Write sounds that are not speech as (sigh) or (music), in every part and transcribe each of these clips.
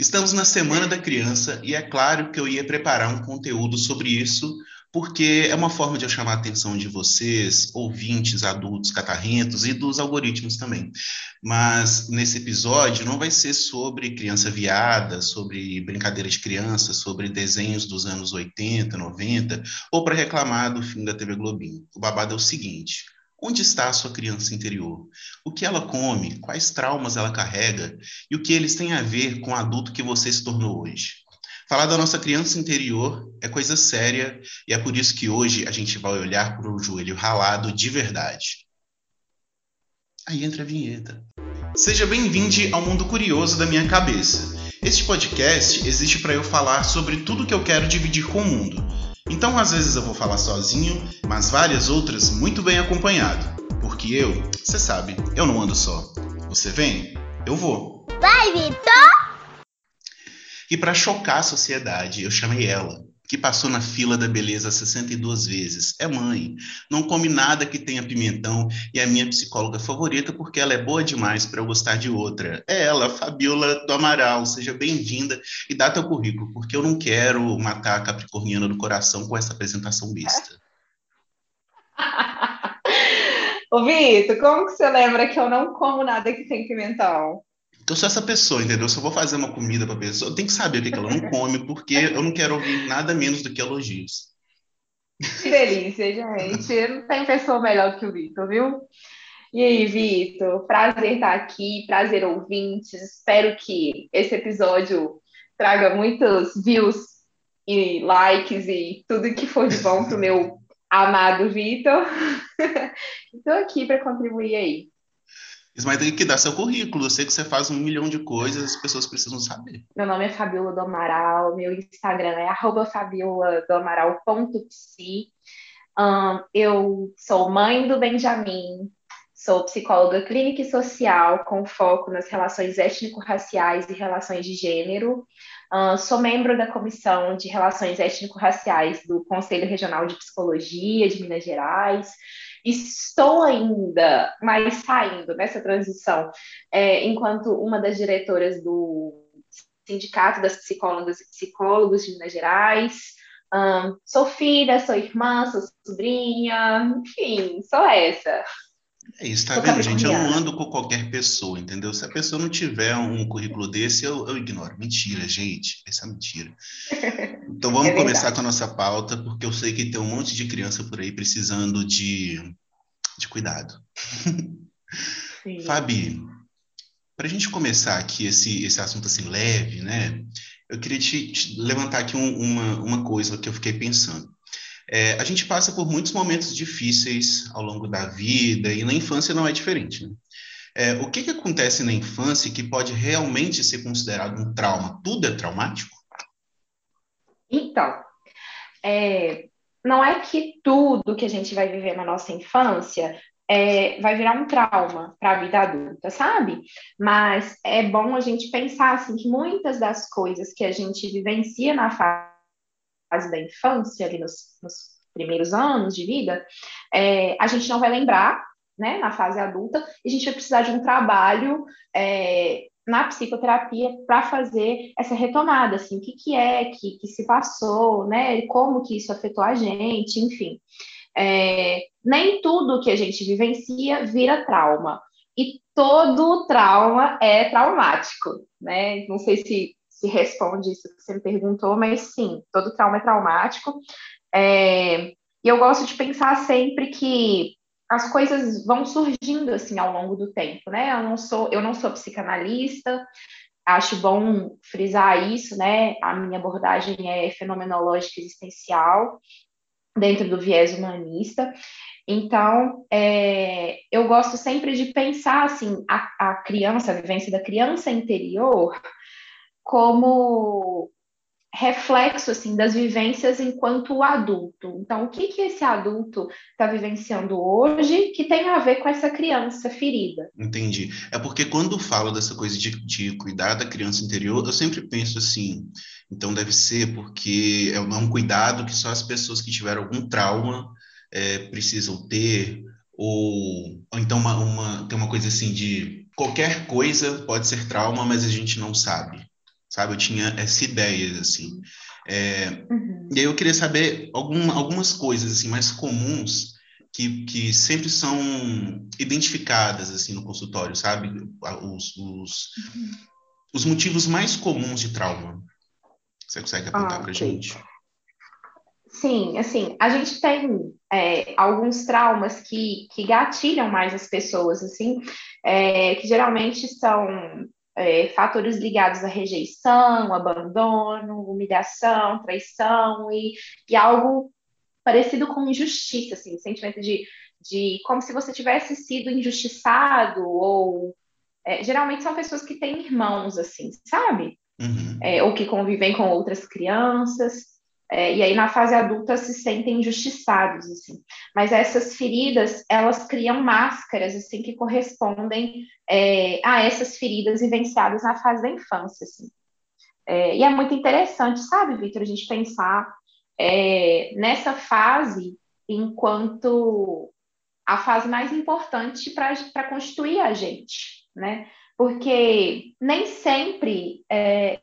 Estamos na Semana da Criança e é claro que eu ia preparar um conteúdo sobre isso, porque é uma forma de eu chamar a atenção de vocês, ouvintes, adultos, catarrentos e dos algoritmos também. Mas nesse episódio não vai ser sobre criança viada, sobre brincadeira de criança, sobre desenhos dos anos 80, 90, ou para reclamar do fim da TV Globinho. O babado é o seguinte. Onde está a sua criança interior? O que ela come? Quais traumas ela carrega? E o que eles têm a ver com o adulto que você se tornou hoje? Falar da nossa criança interior é coisa séria e é por isso que hoje a gente vai olhar para o joelho ralado de verdade. Aí entra a vinheta. Seja bem-vindo ao mundo curioso da minha cabeça. Este podcast existe para eu falar sobre tudo que eu quero dividir com o mundo então, às vezes eu vou falar sozinho, mas várias outras muito bem acompanhado. Porque eu, você sabe, eu não ando só. Você vem? Eu vou. Vai, Vitor! E para chocar a sociedade, eu chamei ela, que passou na fila da beleza 62 vezes. É mãe, não come nada que tenha pimentão e é minha psicóloga favorita porque ela é boa demais para eu gostar de outra. É ela, Fabiola do Amaral. Seja bem-vinda e dá teu currículo, porque eu não quero matar a capricorniana do coração com essa apresentação besta. (laughs) Ô, Vitor, como que você lembra que eu não como nada que tem pimentão? Eu sou essa pessoa, entendeu? Se eu vou fazer uma comida para pessoa, eu tenho que saber o que, que ela não come, porque eu não quero ouvir nada menos do que elogios. Que delícia, gente. Não tem pessoa melhor que o Vitor, viu? E aí, Vitor? Prazer estar aqui, prazer ouvintes. Espero que esse episódio traga muitos views e likes e tudo que for de bom para o meu amado Vitor. (laughs) Estou aqui para contribuir aí. Mas tem que dar seu currículo. Eu sei que você faz um milhão de coisas, as pessoas precisam saber. Meu nome é Fabiola do Amaral, meu Instagram é arroba fabioladoamaral.psi. Um, eu sou mãe do Benjamin, sou psicóloga clínica e social, com foco nas relações étnico-raciais e relações de gênero. Sou membro da Comissão de Relações Étnico-Raciais do Conselho Regional de Psicologia de Minas Gerais. Estou ainda, mas saindo nessa transição, é, enquanto uma das diretoras do Sindicato das Psicólogas e Psicólogos de Minas Gerais. Um, sou filha, sou irmã, sou sobrinha, enfim, sou essa. É isso, tá vendo, gente? Eu não ando com qualquer pessoa, entendeu? Se a pessoa não tiver um currículo desse, eu, eu ignoro. Mentira, gente. Essa é mentira. (laughs) Então vamos é começar com a nossa pauta, porque eu sei que tem um monte de criança por aí precisando de, de cuidado. Sim. (laughs) Fabi, para a gente começar aqui esse, esse assunto assim leve, né? Eu queria te, te levantar aqui um, uma, uma coisa que eu fiquei pensando. É, a gente passa por muitos momentos difíceis ao longo da vida e na infância não é diferente. Né? É, o que, que acontece na infância que pode realmente ser considerado um trauma? Tudo é traumático? Então, é, não é que tudo que a gente vai viver na nossa infância é, vai virar um trauma para a vida adulta, sabe? Mas é bom a gente pensar assim que muitas das coisas que a gente vivencia na fase da infância, ali nos, nos primeiros anos de vida, é, a gente não vai lembrar, né, na fase adulta, e a gente vai precisar de um trabalho é, na psicoterapia para fazer essa retomada, assim, o que, que é que, que se passou, né, como que isso afetou a gente, enfim. É, nem tudo que a gente vivencia vira trauma. E todo trauma é traumático, né? Não sei se se responde isso que você me perguntou, mas sim, todo trauma é traumático. É, e eu gosto de pensar sempre que as coisas vão surgindo assim ao longo do tempo, né? Eu não sou, eu não sou psicanalista, acho bom frisar isso, né? A minha abordagem é fenomenológica existencial, dentro do viés humanista. Então, é, eu gosto sempre de pensar assim, a, a criança, a vivência da criança interior, como reflexo assim das vivências enquanto adulto. Então, o que que esse adulto está vivenciando hoje que tem a ver com essa criança ferida? Entendi. É porque quando falo dessa coisa de, de cuidar da criança interior, eu sempre penso assim. Então, deve ser porque é um cuidado que só as pessoas que tiveram algum trauma é, precisam ter, ou, ou então uma, uma, tem uma coisa assim de qualquer coisa pode ser trauma, mas a gente não sabe. Sabe? Eu tinha essa ideia, assim. É, uhum. E aí eu queria saber algum, algumas coisas, assim, mais comuns que, que sempre são identificadas, assim, no consultório, sabe? Os, os, uhum. os motivos mais comuns de trauma. Você consegue apontar ah, para okay. gente? Sim, assim, a gente tem é, alguns traumas que, que gatilham mais as pessoas, assim, é, que geralmente são é, fatores ligados à rejeição, abandono, humilhação, traição e, e algo parecido com injustiça, assim, sentimento de, de como se você tivesse sido injustiçado ou é, geralmente são pessoas que têm irmãos, assim, sabe? Uhum. É, ou que convivem com outras crianças. É, e aí na fase adulta se sentem injustiçados, assim. Mas essas feridas, elas criam máscaras, assim, que correspondem é, a essas feridas vivenciadas na fase da infância, assim. É, e é muito interessante, sabe, Vitor, a gente pensar é, nessa fase enquanto a fase mais importante para constituir a gente, né? Porque nem sempre, é,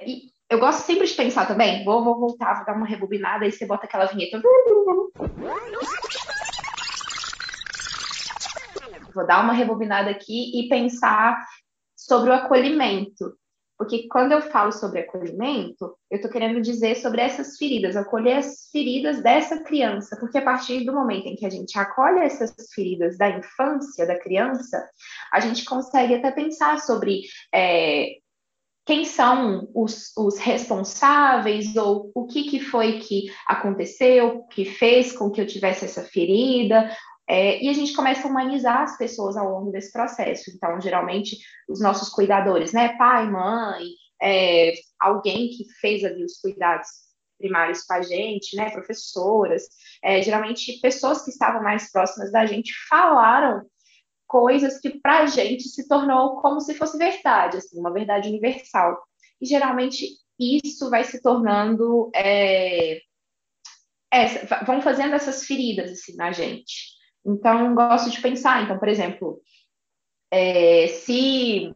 eu gosto sempre de pensar também, vou, vou voltar, vou dar uma rebobinada, aí você bota aquela vinheta. Vou dar uma rebobinada aqui e pensar sobre o acolhimento. Porque quando eu falo sobre acolhimento, eu estou querendo dizer sobre essas feridas, acolher as feridas dessa criança, porque a partir do momento em que a gente acolhe essas feridas da infância da criança, a gente consegue até pensar sobre é, quem são os, os, responsáveis ou o que, que foi que aconteceu, que fez com que eu tivesse essa ferida. É, e a gente começa a humanizar as pessoas ao longo desse processo. Então, geralmente, os nossos cuidadores, né, pai, mãe, é, alguém que fez ali os cuidados primários com a gente, né, professoras, é, geralmente pessoas que estavam mais próximas da gente falaram coisas que para a gente se tornou como se fosse verdade, assim, uma verdade universal. E geralmente isso vai se tornando, é, é, vão fazendo essas feridas assim na gente. Então, gosto de pensar, então, por exemplo, é, se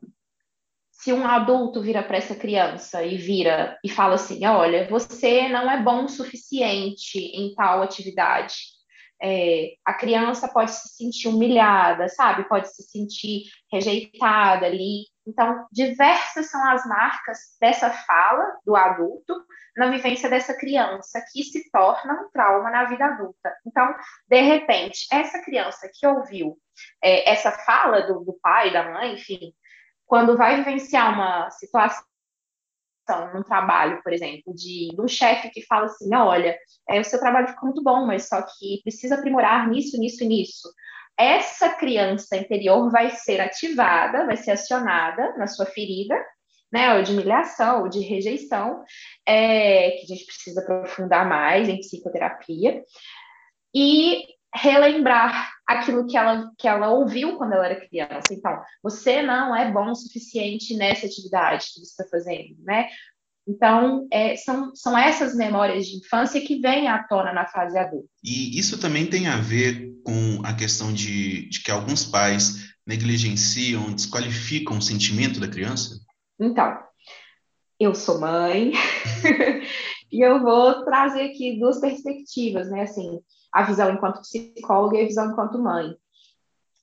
se um adulto vira para essa criança e vira e fala assim, olha, você não é bom o suficiente em tal atividade, é, a criança pode se sentir humilhada, sabe? Pode se sentir rejeitada ali. Então, diversas são as marcas dessa fala do adulto na vivência dessa criança, que se torna um trauma na vida adulta. Então, de repente, essa criança que ouviu é, essa fala do, do pai, da mãe, enfim, quando vai vivenciar uma situação num trabalho, por exemplo, de, de um chefe que fala assim, olha, é, o seu trabalho ficou muito bom, mas só que precisa aprimorar nisso, nisso e nisso. Essa criança interior vai ser ativada, vai ser acionada na sua ferida, né, ou de humilhação, ou de rejeição, é, que a gente precisa aprofundar mais em psicoterapia, e relembrar aquilo que ela, que ela ouviu quando ela era criança. Então, você não é bom o suficiente nessa atividade que você está fazendo, né? Então, é, são, são essas memórias de infância que vêm à tona na fase adulta. E isso também tem a ver com a questão de, de que alguns pais negligenciam, desqualificam o sentimento da criança? Então, eu sou mãe (laughs) e eu vou trazer aqui duas perspectivas, né? Assim, a visão enquanto psicóloga e a visão enquanto mãe.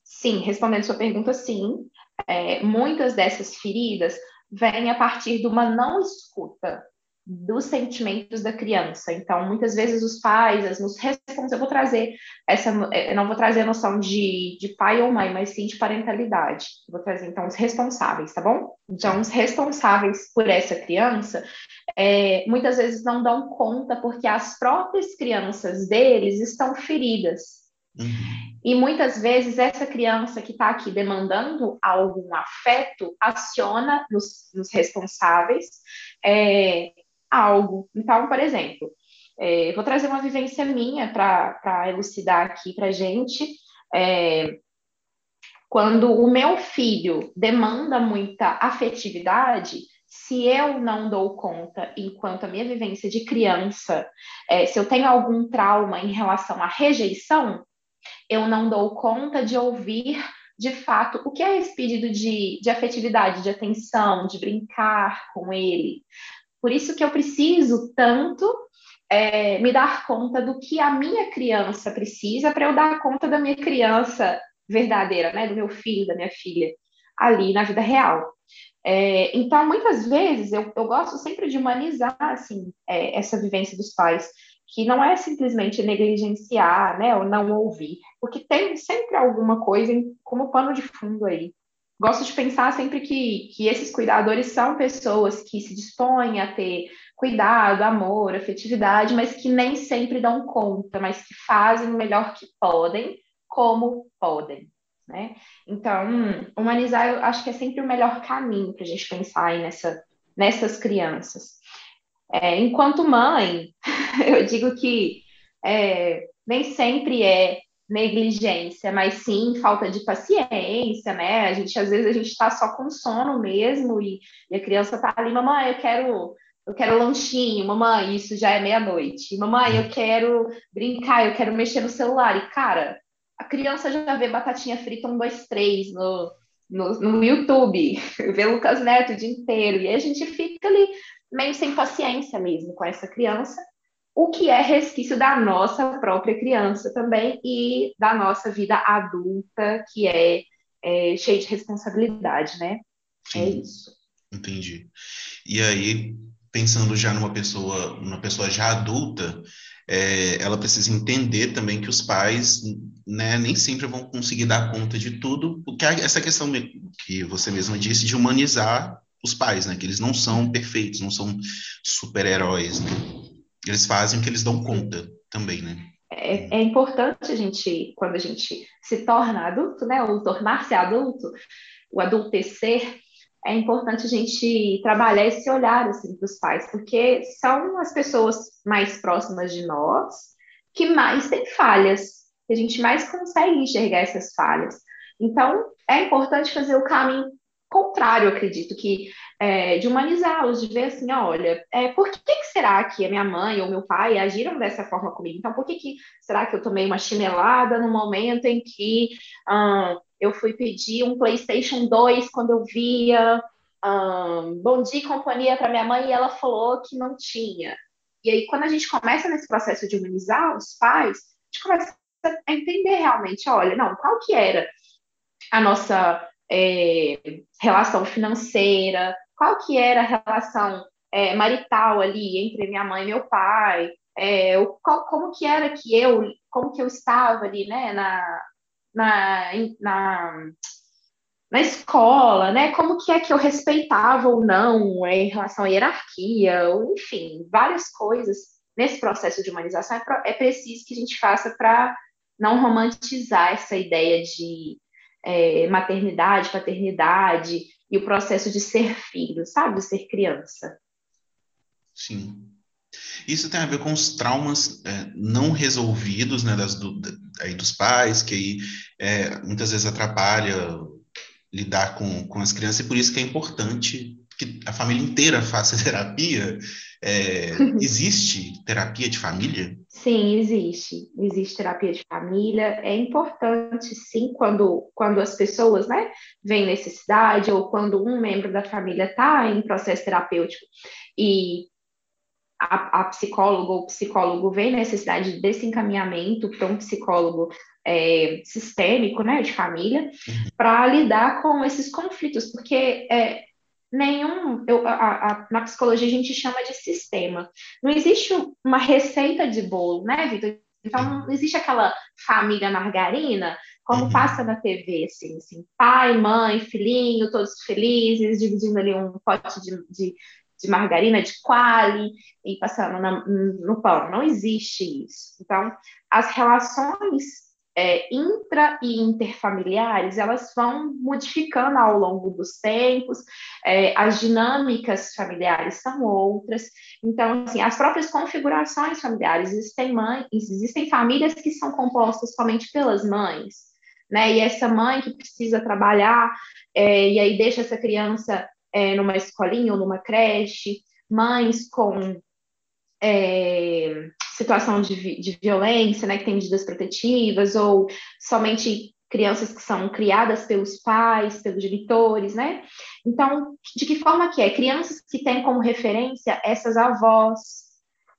Sim, respondendo sua pergunta, sim. É, muitas dessas feridas vêm a partir de uma não escuta dos sentimentos da criança. Então, muitas vezes os pais, nos responsáveis, eu vou trazer essa, eu não vou trazer a noção de, de pai ou mãe, mas sim de parentalidade. Eu vou trazer, então, os responsáveis, tá bom? Então, os responsáveis por essa criança, é, muitas vezes não dão conta porque as próprias crianças deles estão feridas. Uhum. E muitas vezes essa criança que está aqui demandando algum afeto aciona nos, nos responsáveis é, algo. Então, por exemplo, é, vou trazer uma vivência minha para elucidar aqui para gente. É, quando o meu filho demanda muita afetividade, se eu não dou conta, enquanto a minha vivência de criança, é, se eu tenho algum trauma em relação à rejeição, eu não dou conta de ouvir de fato, o que é esse pedido de, de afetividade, de atenção, de brincar com ele? Por isso que eu preciso tanto é, me dar conta do que a minha criança precisa para eu dar conta da minha criança verdadeira, né? Do meu filho, da minha filha, ali na vida real. É, então, muitas vezes, eu, eu, gosto sempre de humanizar, assim, é, essa vivência dos pais, que não é simplesmente negligenciar, né, ou não ouvir, porque tem sempre alguma coisa como pano de fundo aí. Gosto de pensar sempre que, que esses cuidadores são pessoas que se dispõem a ter cuidado, amor, afetividade, mas que nem sempre dão conta, mas que fazem o melhor que podem, como podem. Né? Então, humanizar eu acho que é sempre o melhor caminho para a gente pensar aí nessa, nessas crianças. É, enquanto mãe, (laughs) eu digo que é, nem sempre é negligência, mas sim falta de paciência, né? A gente às vezes a gente está só com sono mesmo e, e a criança está ali, mamãe, eu quero eu quero lanchinho, mamãe, isso já é meia-noite. Mamãe, eu quero brincar, eu quero mexer no celular. E, cara, a criança já vê batatinha frita um, dois, três no, no, no YouTube, (laughs) vê Lucas Neto o dia inteiro, e a gente fica ali meio sem paciência mesmo com essa criança, o que é resquício da nossa própria criança também e da nossa vida adulta, que é, é cheia de responsabilidade, né? Sim, é isso. Entendi. E aí, pensando já numa pessoa, uma pessoa já adulta, é, ela precisa entender também que os pais né, nem sempre vão conseguir dar conta de tudo, porque essa questão que você mesma disse de humanizar os pais, né, que eles não são perfeitos, não são super-heróis, né? Eles fazem o que eles dão conta também, né? É, é importante a gente, quando a gente se torna adulto, né, ou tornar-se adulto, o adultecer, é importante a gente trabalhar esse olhar assim, para os pais, porque são as pessoas mais próximas de nós que mais têm falhas, que a gente mais consegue enxergar essas falhas. Então, é importante fazer o caminho contrário, acredito, que é, de humanizá-los, de ver assim, olha, é, por que, que, será que a minha mãe ou meu pai agiram dessa forma comigo? Então, por que, que será que eu tomei uma chinelada no momento em que hum, eu fui pedir um PlayStation 2 quando eu via um, Bom Dia e Companhia para minha mãe e ela falou que não tinha. E aí, quando a gente começa nesse processo de humanizar os pais, a gente começa a entender realmente, olha, não, qual que era a nossa é, relação financeira, qual que era a relação é, marital ali entre minha mãe e meu pai, é, qual, como que era que eu, como que eu estava ali, né, na, na, na, na escola, né? Como que é que eu respeitava ou não é, em relação à hierarquia, ou, enfim, várias coisas nesse processo de humanização é, é preciso que a gente faça para não romantizar essa ideia de é, maternidade, paternidade e o processo de ser filho, sabe? Ser criança. Sim. Isso tem a ver com os traumas é, não resolvidos né, das, do, aí dos pais, que aí é, muitas vezes atrapalha lidar com, com as crianças, e por isso que é importante que a família inteira faça (laughs) terapia. É, (laughs) existe terapia de família? Sim, existe. Existe terapia de família. É importante, sim, quando, quando as pessoas né, veem necessidade ou quando um membro da família está em processo terapêutico e a, a psicóloga ou psicólogo vê necessidade desse encaminhamento para um psicólogo é, sistêmico, né, de família, uhum. para lidar com esses conflitos, porque é, nenhum, eu, a, a, na psicologia a gente chama de sistema. Não existe uma receita de bolo, né, Vitor? Então não existe aquela família margarina, como uhum. passa na TV, assim, assim, pai, mãe, filhinho, todos felizes, dividindo ali um pote de, de de margarina, de quali, e passando na, no pão. Não existe isso. Então, as relações é, intra e interfamiliares, elas vão modificando ao longo dos tempos, é, as dinâmicas familiares são outras, então, assim, as próprias configurações familiares, existem, mães, existem famílias que são compostas somente pelas mães, né, e essa mãe que precisa trabalhar, é, e aí deixa essa criança é, numa escolinha ou numa creche, mães com é, situação de, de violência, né, que tem medidas protetivas, ou somente crianças que são criadas pelos pais, pelos genitores, né? Então, de que forma que é? Crianças que têm como referência essas avós.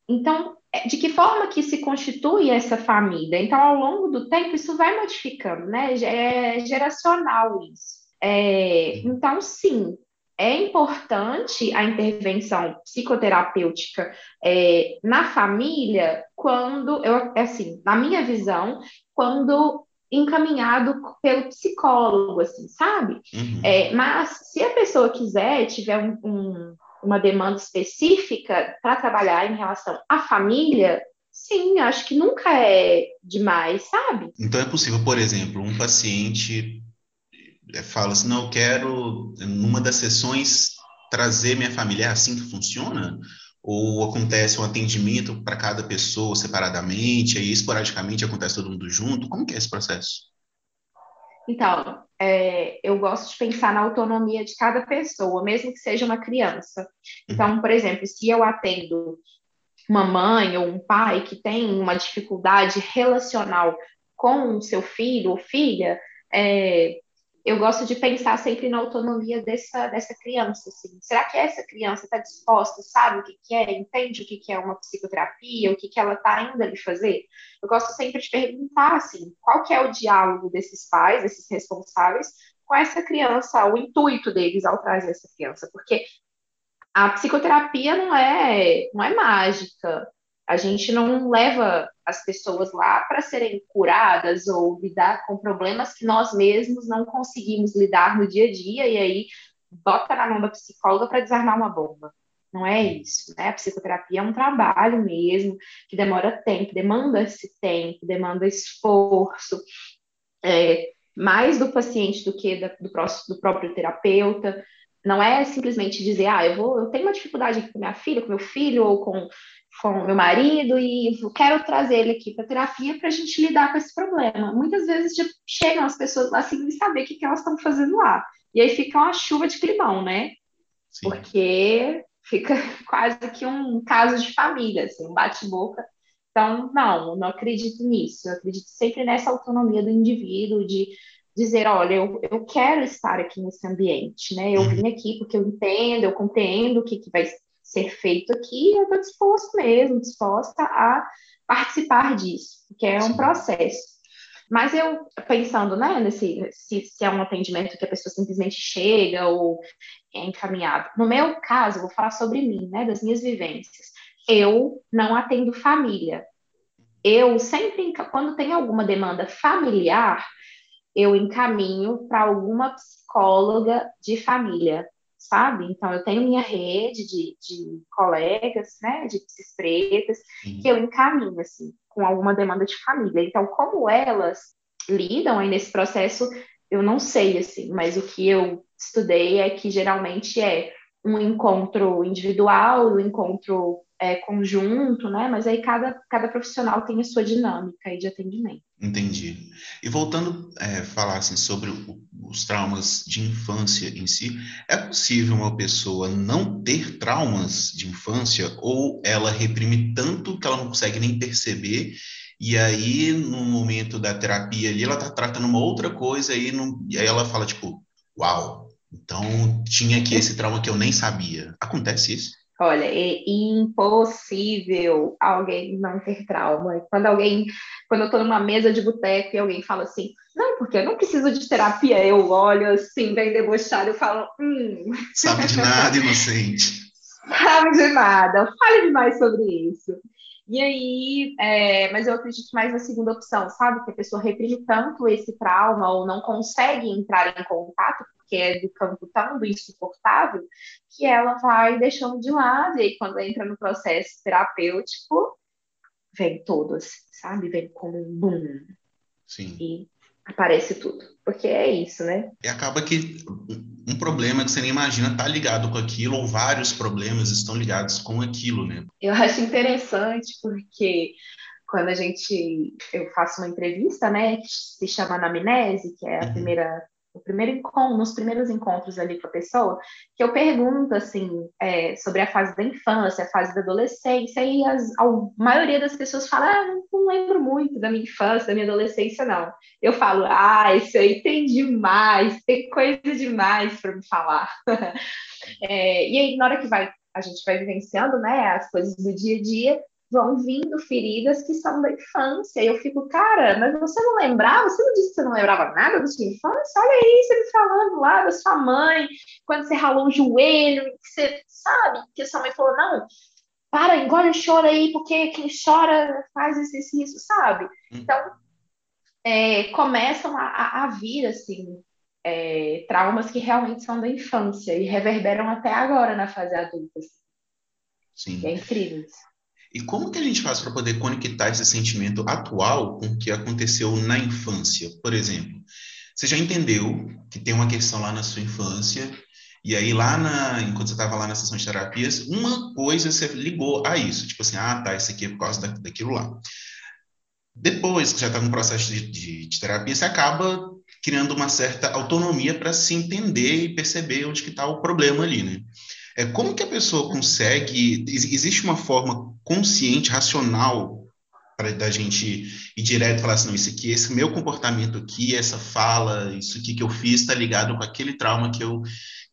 Então, é, de que forma que se constitui essa família? Então, ao longo do tempo, isso vai modificando, né? É geracional isso. É, então, sim, é importante a intervenção psicoterapêutica é, na família quando, eu, assim, na minha visão, quando encaminhado pelo psicólogo, assim, sabe? Uhum. É, mas se a pessoa quiser, tiver um, um, uma demanda específica para trabalhar em relação à família, sim, acho que nunca é demais, sabe? Então é possível, por exemplo, um paciente é, fala assim, não, eu quero, numa das sessões, trazer minha família, é assim que funciona? Ou acontece um atendimento para cada pessoa separadamente, aí esporadicamente acontece todo mundo junto? Como que é esse processo? Então, é, eu gosto de pensar na autonomia de cada pessoa, mesmo que seja uma criança. Então, por exemplo, se eu atendo uma mãe ou um pai que tem uma dificuldade relacional com o seu filho ou filha, é, eu gosto de pensar sempre na autonomia dessa, dessa criança. Assim. Será que essa criança está disposta, sabe o que, que é, entende o que, que é uma psicoterapia, o que, que ela está indo ali fazer? Eu gosto sempre de perguntar assim, qual que é o diálogo desses pais, desses responsáveis, com essa criança, o intuito deles ao trazer essa criança, porque a psicoterapia não é, não é mágica. A gente não leva as pessoas lá para serem curadas ou lidar com problemas que nós mesmos não conseguimos lidar no dia a dia e aí bota na mão da psicóloga para desarmar uma bomba. Não é isso, né? A psicoterapia é um trabalho mesmo, que demora tempo, demanda esse tempo, demanda esforço, é, mais do paciente do que da, do, próximo, do próprio terapeuta. Não é simplesmente dizer, ah, eu vou, eu tenho uma dificuldade aqui com minha filha, com meu filho, ou com com meu marido e quero trazer ele aqui para terapia para a gente lidar com esse problema. Muitas vezes tipo, chegam as pessoas lá sem saber o que, que elas estão fazendo lá. E aí fica uma chuva de climão, né? Sim. Porque fica (laughs) quase que um caso de família, assim, um bate-boca. Então, não, não acredito nisso. Eu acredito sempre nessa autonomia do indivíduo, de dizer, olha, eu, eu quero estar aqui nesse ambiente, né? Eu uhum. vim aqui porque eu entendo, eu compreendo o que, que vai ser feito aqui, eu estou disposto mesmo, disposta a participar disso, que é um processo. Mas eu, pensando, né, nesse, se, se, é um atendimento que a pessoa simplesmente chega ou é encaminhado. No meu caso, vou falar sobre mim, né, das minhas vivências. Eu não atendo família. Eu sempre, quando tem alguma demanda familiar, eu encaminho para alguma psicóloga de família sabe? Então, eu tenho minha rede de, de colegas, né, de psis pretas, que eu encaminho, assim, com alguma demanda de família. Então, como elas lidam aí nesse processo, eu não sei, assim, mas o que eu estudei é que geralmente é um encontro individual, um encontro é, conjunto, né? Mas aí cada, cada profissional tem a sua dinâmica de atendimento. Entendi. E voltando a é, falar assim, sobre o, os traumas de infância em si, é possível uma pessoa não ter traumas de infância ou ela reprime tanto que ela não consegue nem perceber e aí no momento da terapia ali ela está tratando uma outra coisa e, não, e aí ela fala tipo, uau, então tinha aqui esse trauma que eu nem sabia. Acontece isso? Olha, é impossível alguém não ter trauma. Quando alguém, quando eu estou numa mesa de boteco e alguém fala assim, não, porque eu não preciso de terapia, eu olho assim, bem debochado, eu falo, hum. Sabe de nada, inocente. (laughs) Sabe de nada, fale demais sobre isso. E aí, é, mas eu acredito mais na segunda opção, sabe? Que a pessoa reprime tanto esse trauma ou não consegue entrar em contato que é do campo tão insuportável, que ela vai deixando de lado, e aí quando entra no processo terapêutico, vem todo assim, sabe? Vem como um boom. Sim. E aparece tudo. Porque é isso, né? E acaba que um problema que você nem imagina está ligado com aquilo, ou vários problemas estão ligados com aquilo, né? Eu acho interessante porque quando a gente eu faço uma entrevista, né, que se chama anamnese, que é a uhum. primeira no primeiro encontro, nos primeiros encontros ali com a pessoa, que eu pergunto assim é, sobre a fase da infância, a fase da adolescência, e as, a maioria das pessoas fala, ah, não, lembro muito da minha infância, da minha adolescência, não. Eu falo, ah, isso aí tem demais, tem coisa demais para me falar. (laughs) é, e aí, na hora que vai, a gente vai vivenciando né, as coisas do dia a dia, vão vindo feridas que são da infância. E eu fico, cara, mas você não lembrava? Você não disse que você não lembrava nada da sua infância? Olha aí, você me falando lá da sua mãe, quando você ralou o joelho, você sabe que a sua mãe falou, não, para, engole e chora aí, porque quem chora faz exercício, sabe? Hum. Então, é, começam a, a, vir, assim, é, traumas que realmente são da infância e reverberam até agora na fase adulta. Assim. Sim. É incrível isso. E como que a gente faz para poder conectar esse sentimento atual com o que aconteceu na infância? Por exemplo, você já entendeu que tem uma questão lá na sua infância, e aí lá na, enquanto você estava lá na sessão de terapias, uma coisa você ligou a isso, tipo assim, ah, tá, isso aqui é por causa da, daquilo lá. Depois que já está no processo de, de, de terapia, você acaba criando uma certa autonomia para se entender e perceber onde que está o problema ali, né? É, como que a pessoa consegue? Existe uma forma consciente, racional, para da gente ir direto e falar assim, não, isso aqui, esse meu comportamento aqui, essa fala, isso aqui que eu fiz está ligado com aquele trauma que eu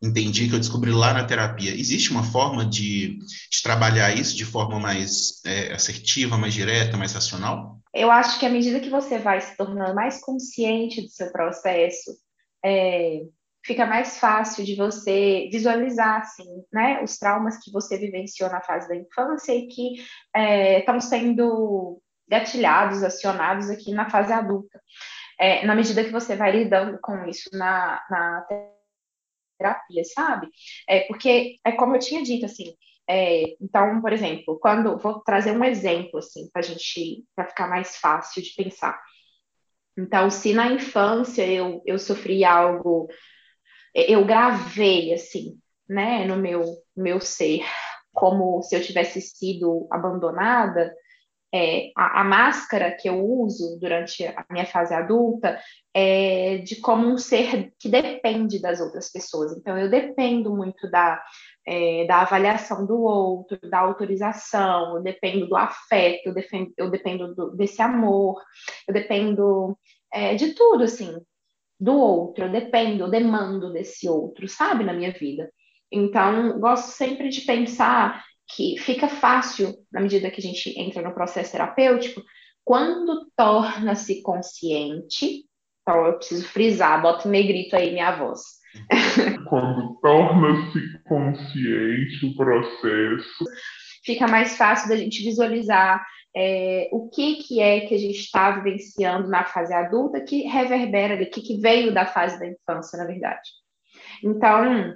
entendi, que eu descobri lá na terapia. Existe uma forma de, de trabalhar isso de forma mais é, assertiva, mais direta, mais racional? Eu acho que à medida que você vai se tornando mais consciente do seu processo, é, fica mais fácil de você visualizar, assim, né, os traumas que você vivenciou na fase da infância e que estão é, sendo gatilhados, acionados aqui na fase adulta. É, na medida que você vai lidando com isso na, na terapia, sabe? É, porque, é como eu tinha dito, assim, é, então, por exemplo, quando vou trazer um exemplo assim para gente para ficar mais fácil de pensar. Então, se na infância eu, eu sofri algo eu gravei assim, né, no meu meu ser, como se eu tivesse sido abandonada. É, a, a, máscara que eu uso durante a minha fase adulta é de como um ser que depende das outras pessoas. Então, eu dependo muito da, é, da avaliação do outro, da autorização, eu dependo do afeto, eu, defendo, eu dependo do, desse amor, eu dependo é, de tudo, assim, do outro, eu dependo, eu demando desse outro, sabe, na minha vida. Então, gosto sempre de pensar que fica fácil, na medida que a gente entra no processo terapêutico, quando torna-se consciente, então eu preciso frisar, bota negrito aí minha voz. Quando torna-se consciente o processo. Fica mais fácil da gente visualizar é, o que, que é que a gente está vivenciando na fase adulta que reverbera ali, que, que veio da fase da infância, na verdade. Então,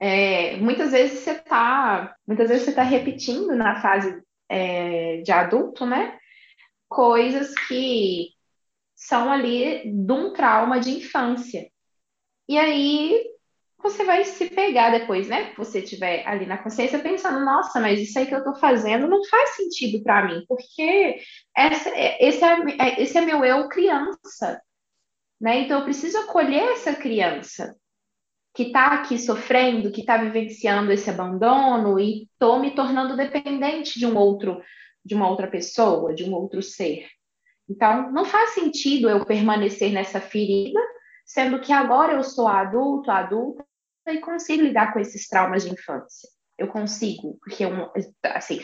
é, muitas vezes você está, muitas vezes você está repetindo na fase é, de adulto, né? Coisas que são ali de um trauma de infância. E aí você vai se pegar depois, né? Você tiver ali na consciência pensando, nossa, mas isso aí que eu tô fazendo não faz sentido para mim, porque essa, esse, é, é, esse é meu eu criança, né? Então eu preciso acolher essa criança que está aqui sofrendo, que está vivenciando esse abandono e estou me tornando dependente de um outro, de uma outra pessoa, de um outro ser. Então, não faz sentido eu permanecer nessa ferida, sendo que agora eu sou adulto, adulta, e consigo lidar com esses traumas de infância. Eu consigo, porque assim,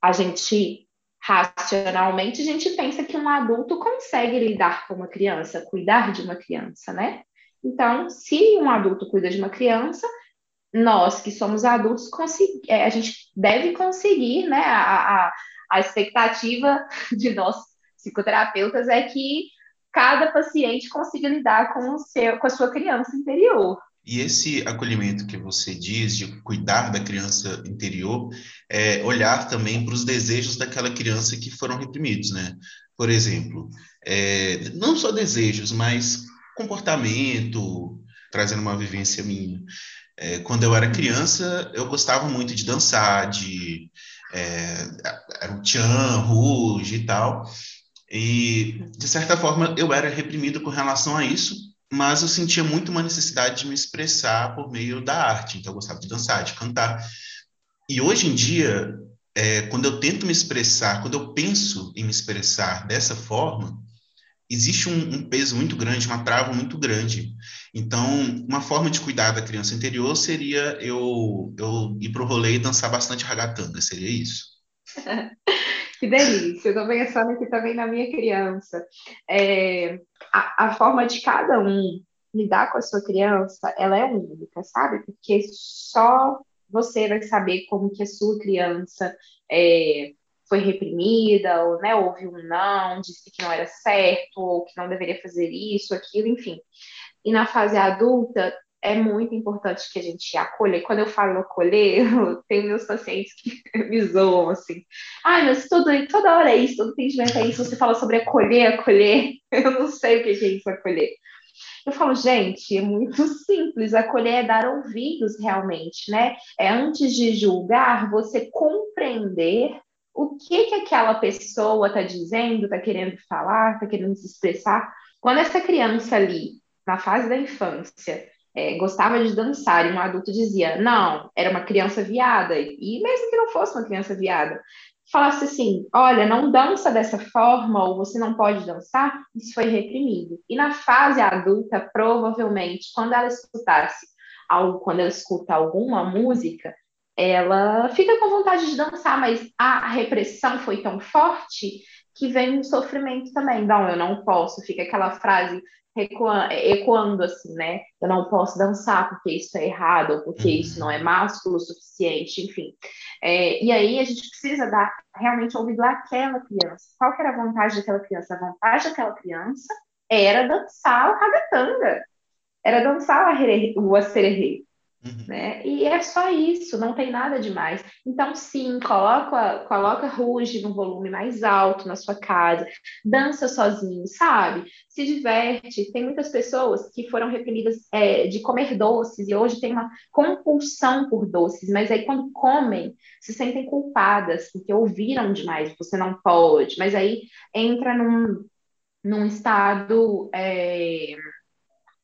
a gente racionalmente a gente pensa que um adulto consegue lidar com uma criança, cuidar de uma criança, né? Então, se um adulto cuida de uma criança, nós que somos adultos, é, a gente deve conseguir, né? A, a, a expectativa de nós psicoterapeutas é que cada paciente consiga lidar com, o seu, com a sua criança interior. E esse acolhimento que você diz de cuidar da criança interior é olhar também para os desejos daquela criança que foram reprimidos, né? Por exemplo, é, não só desejos, mas comportamento, trazendo uma vivência minha. É, quando eu era criança, eu gostava muito de dançar, de é, era o tchan, ruge e tal. E, de certa forma, eu era reprimido com relação a isso, mas eu sentia muito uma necessidade de me expressar por meio da arte. Então, eu gostava de dançar, de cantar. E hoje em dia, é, quando eu tento me expressar, quando eu penso em me expressar dessa forma, existe um, um, peso muito grande, uma trava muito grande. Então, uma forma de cuidar da criança interior seria eu, eu ir para o rolê e dançar bastante ragatanga, seria isso. (laughs) que delícia, eu estou pensando aqui também na minha criança. É, a, a forma de cada um lidar com a sua criança, ela é única, sabe? Porque só você vai saber como que a sua criança é, foi reprimida, ou né, houve um não, disse que não era certo, ou que não deveria fazer isso, aquilo, enfim. E na fase adulta, é muito importante que a gente acolha. Quando eu falo acolher, (laughs) eu tenho meus pacientes que (laughs) me zoam assim. Ai, mas tudo, toda hora é isso, todo atendimento é isso. Você fala sobre acolher, acolher. (laughs) Eu não sei o que é isso, acolher. Eu falo, gente, é muito simples. Acolher é dar ouvidos realmente, né? É antes de julgar, você compreender o que que aquela pessoa está dizendo, está querendo falar, está querendo se expressar. Quando essa criança ali, na fase da infância, é, gostava de dançar e um adulto dizia, não, era uma criança viada, e mesmo que não fosse uma criança viada, falasse assim, olha, não dança dessa forma, ou você não pode dançar, isso foi reprimido. E na fase adulta, provavelmente, quando ela escutasse algo, quando ela escuta alguma música, ela fica com vontade de dançar, mas a repressão foi tão forte que vem um sofrimento também. Não, eu não posso. Fica aquela frase ecoando assim, né? Eu não posso dançar porque isso é errado, ou porque isso não é másculo o suficiente, enfim. É, e aí a gente precisa dar realmente ouvido àquela criança. Qual que era a vontade daquela criança? A vontade daquela criança era dançar o ragatanga, era dançar o acererê. Uhum. Né? E é só isso, não tem nada demais. Então, sim, coloca, coloca Ruge no volume mais alto na sua casa, dança sozinho, sabe? Se diverte. Tem muitas pessoas que foram reprimidas é, de comer doces e hoje tem uma compulsão por doces, mas aí quando comem, se sentem culpadas porque ouviram demais, você não pode, mas aí entra num, num estado. É,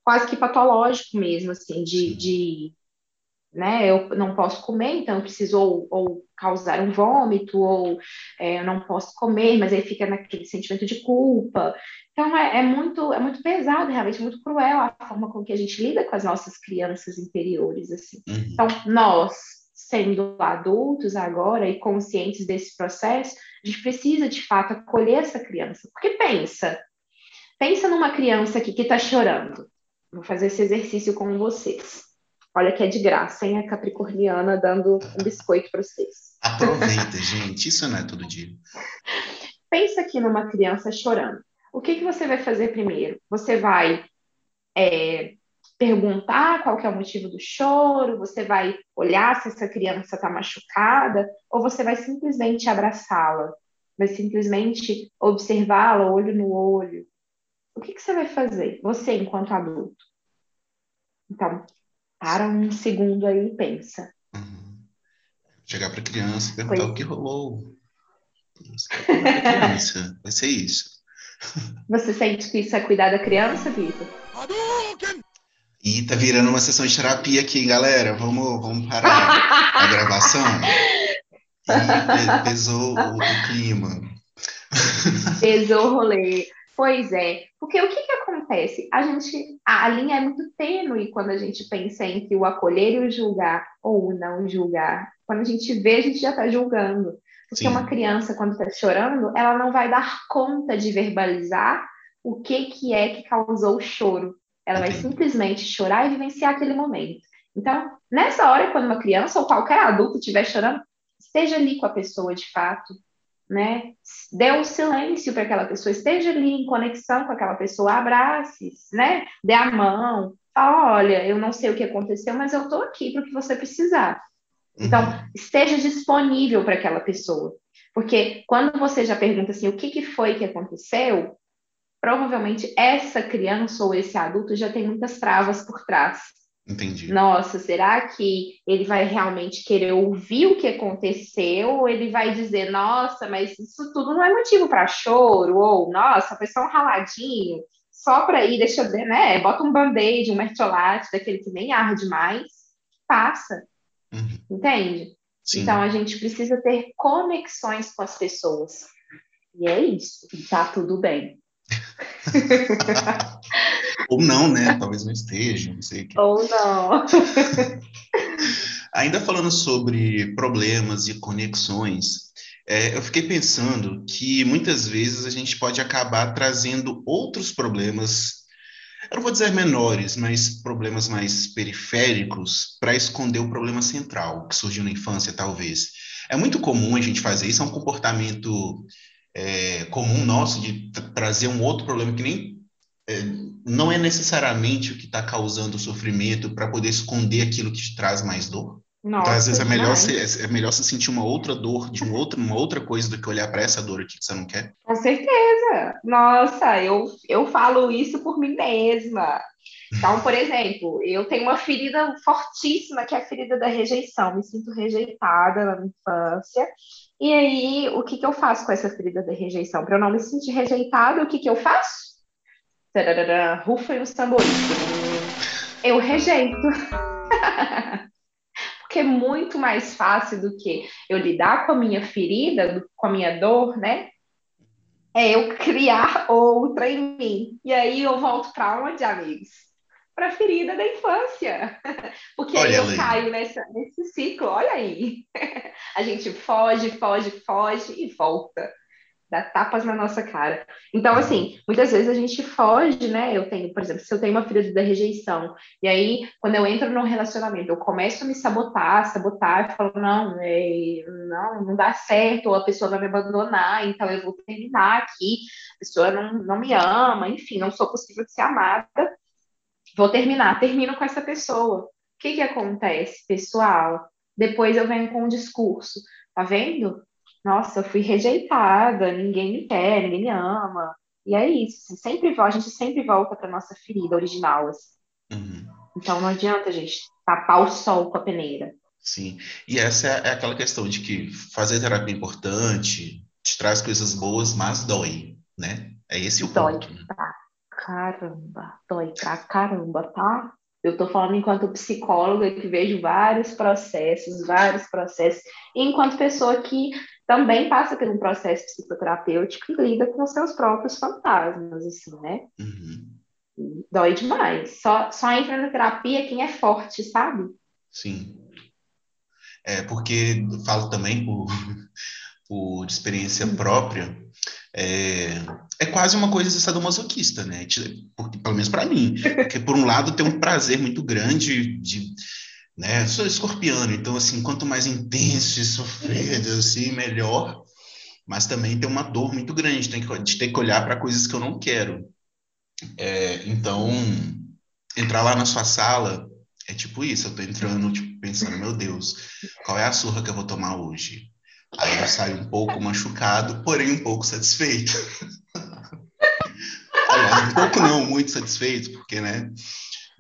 quase que patológico mesmo, assim, de, de né? Eu não posso comer, então eu preciso ou, ou causar um vômito, ou é, eu não posso comer, mas aí fica naquele sentimento de culpa. Então é, é, muito é muito pesado, realmente muito cruel a forma com que a gente lida com as nossas crianças interiores, assim. Uhum. Então nós sendo adultos agora e conscientes desse processo, a gente precisa de fato acolher essa criança, porque pensa, pensa numa criança aqui que está chorando. Vou fazer esse exercício com vocês Olha que é de graça, hein? A Capricorniana dando um biscoito para vocês. Aproveita, gente. Isso não é todo dia. Pensa aqui numa criança chorando. O que, que você vai fazer primeiro? Você vai é, perguntar qual é o motivo do choro? Você vai olhar se essa criança está machucada? Ou você vai simplesmente abraçá-la? Vai simplesmente observá-la olho no olho? O que, que você vai fazer? Você, enquanto adulto. Então, para um segundo aí e pensa. Uhum. Chegar para a criança e perguntar o que rolou. criança. (laughs) Vai ser isso. Você sente que isso é cuidar da criança, Vitor? E tá virando uma sessão de terapia aqui, galera. Vamos, vamos parar a gravação. (laughs) E pesou o, clima. Pesou o rolê. Pois é, porque o que acontece? A gente, a, a linha é muito tênue quando a gente pensa entre o acolher e o julgar, ou o não julgar. Quando a gente vê, a gente já está julgando. Porque Sim. uma criança, quando está chorando, ela não vai dar conta de verbalizar o que, que é que causou o choro. Ela vai simplesmente chorar e vivenciar aquele momento. Então, nessa hora, quando uma criança ou qualquer adulto estiver chorando, esteja ali com a pessoa de fato, né? Dê um silêncio para aquela pessoa, esteja ali em conexão com aquela pessoa, abrace, né? Dê a mão, fala, olha, eu não sei o que aconteceu, mas eu estou aqui para o que você precisar. Então, uhum. esteja disponível para aquela pessoa. Porque quando você já pergunta assim, o que, que foi que aconteceu, provavelmente essa criança ou esse adulto já tem muitas travas por trás. Entendi. Nossa, será que ele vai realmente querer ouvir o que aconteceu? Ou ele vai dizer, nossa, mas isso tudo não é motivo para choro? Ou, nossa, foi só um raladinho? só para ir, deixa, né? Bota um band-aid, um mertiolate, daquele que nem arde mais, passa. Uhum. Entende? Sim. Então a gente precisa ter conexões com as pessoas. E é isso, e tá tudo bem. (laughs) Ou não, né? Talvez não esteja, não sei. Ou não. (laughs) Ainda falando sobre problemas e conexões, é, eu fiquei pensando que muitas vezes a gente pode acabar trazendo outros problemas, eu não vou dizer menores, mas problemas mais periféricos para esconder o problema central que surgiu na infância, talvez. É muito comum a gente fazer isso, é um comportamento é, comum nosso de trazer um outro problema que nem não é necessariamente o que está causando o sofrimento para poder esconder aquilo que te traz mais dor. Nossa, então, às vezes é melhor, se, é melhor se sentir uma outra dor de um outro, uma outra coisa do que olhar para essa dor aqui que você não quer. Com certeza. Nossa, eu, eu falo isso por mim mesma. Então, por exemplo, eu tenho uma ferida fortíssima, que é a ferida da rejeição. Me sinto rejeitada na infância. E aí, o que, que eu faço com essa ferida da rejeição? Para eu não me sentir rejeitada, o que, que eu faço? Tararara, rufem os tambores. Eu rejeito. (laughs) Porque é muito mais fácil do que eu lidar com a minha ferida, com a minha dor, né? É eu criar outra em mim. E aí eu volto para onde, amigos? para a ferida da infância. (laughs) Porque olha aí eu caio nessa, nesse ciclo, olha aí. (laughs) A gente foge, foge, foge e volta. Dá tapas na nossa cara. Então, assim, muitas vezes a gente foge, né? Eu tenho, por exemplo, se eu tenho uma ferida da rejeição, e aí, quando eu entro num relacionamento, eu começo a me sabotar, sabotar, e falo, não, é, não, não dá certo, ou a pessoa vai me abandonar, então eu vou terminar aqui, a pessoa não, não me ama, enfim, não sou possível de ser amada Vou terminar, termino com essa pessoa. O que, que acontece, pessoal? Depois eu venho com um discurso. Tá vendo? Nossa, eu fui rejeitada, ninguém me quer, ninguém me ama. E é isso. Sempre a gente sempre volta para nossa ferida original. Assim. Uhum. Então não adianta a gente tapar o sol com a peneira. Sim. E essa é, é aquela questão de que fazer terapia é importante, te traz coisas boas, mas dói, né? É esse o dói, ponto. Né? Tá caramba, dói pra caramba, tá? Eu tô falando enquanto psicóloga que vejo vários processos, vários processos, e enquanto pessoa que também passa por um processo psicoterapêutico e lida com os seus próprios fantasmas, assim, né? Uhum. Dói demais. Só, só entra na terapia quem é forte, sabe? Sim. É, porque falo também por, (laughs) por experiência uhum. própria, é, é quase uma coisa sadomasoquista, né? Porque, pelo menos para mim. (laughs) Porque, por um lado, tem um prazer muito grande de. Né? Sou escorpiano, então, assim, quanto mais intenso e sofrido, (laughs) assim, melhor. Mas também tem uma dor muito grande tem que, de ter que olhar para coisas que eu não quero. É, então, entrar lá na sua sala é tipo isso. Eu tô entrando, tipo, pensando, meu Deus, qual é a surra que eu vou tomar hoje? Aí eu saio um pouco machucado, porém um pouco satisfeito. (laughs) Aliás, um pouco não, muito satisfeito, porque, né?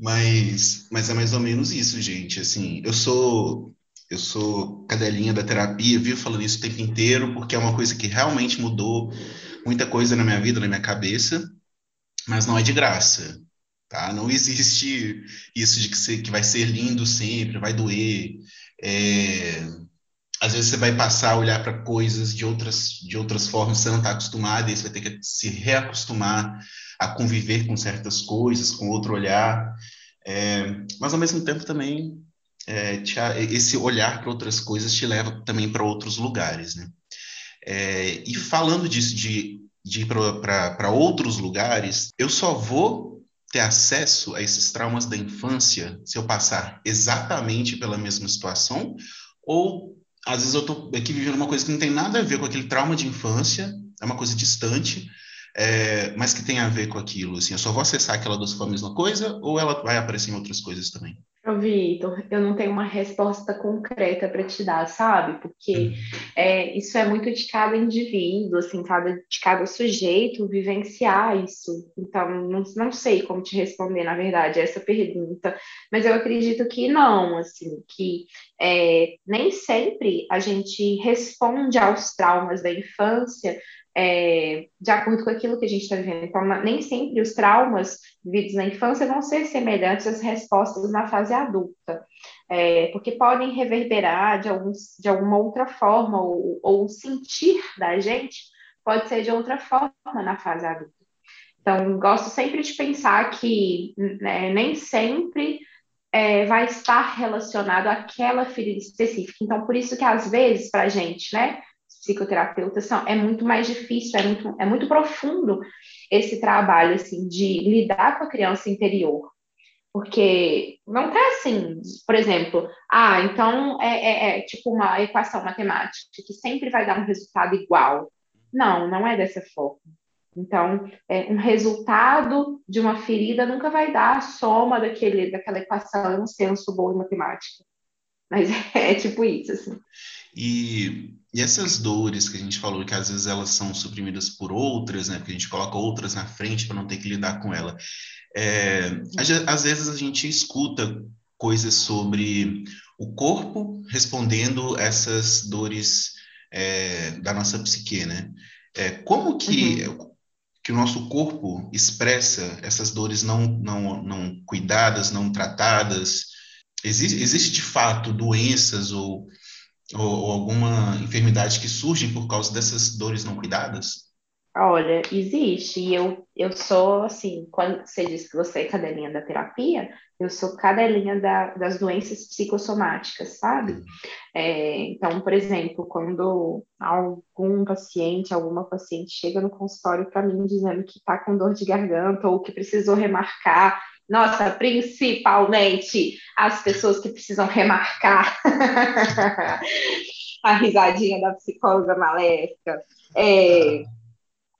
Mas, mas é mais ou menos isso, gente. Assim, eu sou eu sou cadelinha da terapia, vivo falando isso o tempo inteiro, porque é uma coisa que realmente mudou muita coisa na minha vida, na minha cabeça, mas não é de graça, tá? Não existe isso de que, ser, que vai ser lindo sempre, vai doer. É, às vezes você vai passar a olhar para coisas de outras, de outras formas, você não está acostumado, e você vai ter que se reacostumar a conviver com certas coisas, com outro olhar. É, mas, ao mesmo tempo, também, é, te, esse olhar para outras coisas te leva também para outros lugares. Né? É, e falando disso, de, de ir para outros lugares, eu só vou ter acesso a esses traumas da infância se eu passar exatamente pela mesma situação ou às vezes eu tô aqui vivendo uma coisa que não tem nada a ver com aquele trauma de infância, é uma coisa distante, é, mas que tem a ver com aquilo. Assim, eu só vou acessar aquela doce for a mesma coisa ou ela vai aparecer em outras coisas também? Vitor, eu não tenho uma resposta concreta para te dar, sabe? Porque uhum. é, isso é muito de cada indivíduo, assim, cada, de cada sujeito vivenciar isso. Então, não, não sei como te responder, na verdade, essa pergunta, mas eu acredito que não, assim, que é, nem sempre a gente responde aos traumas da infância é, de acordo com aquilo que a gente está vivendo. Então, nem sempre os traumas vividos na infância vão ser semelhantes às respostas na fase adulta, é, porque podem reverberar de, alguns, de alguma outra forma, ou, ou sentir da gente pode ser de outra forma na fase adulta. Então, gosto sempre de pensar que né, nem sempre é, vai estar relacionado àquela ferida específica. Então, por isso que às vezes, para a gente, né, psicoterapeutas, são, é muito mais difícil, é muito, é muito profundo esse trabalho, assim, de lidar com a criança interior. Porque não tá assim, por exemplo, ah, então é, é, é tipo uma equação matemática que sempre vai dar um resultado igual. Não, não é dessa forma. Então, é, um resultado de uma ferida nunca vai dar a soma daquele, daquela equação, eu sou boa em matemática. Mas é, (laughs) é tipo isso, assim. E, e, essas dores que a gente falou, que às vezes elas são suprimidas por outras, né? Porque a gente coloca outras na frente para não ter que lidar com ela. É, às vezes a gente escuta coisas sobre o corpo respondendo essas dores é, da nossa psique, né? É, como que uhum que o nosso corpo expressa essas dores não, não, não cuidadas, não tratadas? Existe, existe de fato doenças ou, ou, ou alguma enfermidade que surgem por causa dessas dores não cuidadas? Olha, existe. E eu, eu sou, assim, quando você disse que você é cadelinha da terapia, eu sou cadelinha da, das doenças psicossomáticas, sabe? É, então, por exemplo, quando algum paciente, alguma paciente chega no consultório para mim dizendo que está com dor de garganta ou que precisou remarcar, nossa, principalmente as pessoas que precisam remarcar. (laughs) a risadinha da psicóloga maléfica. É,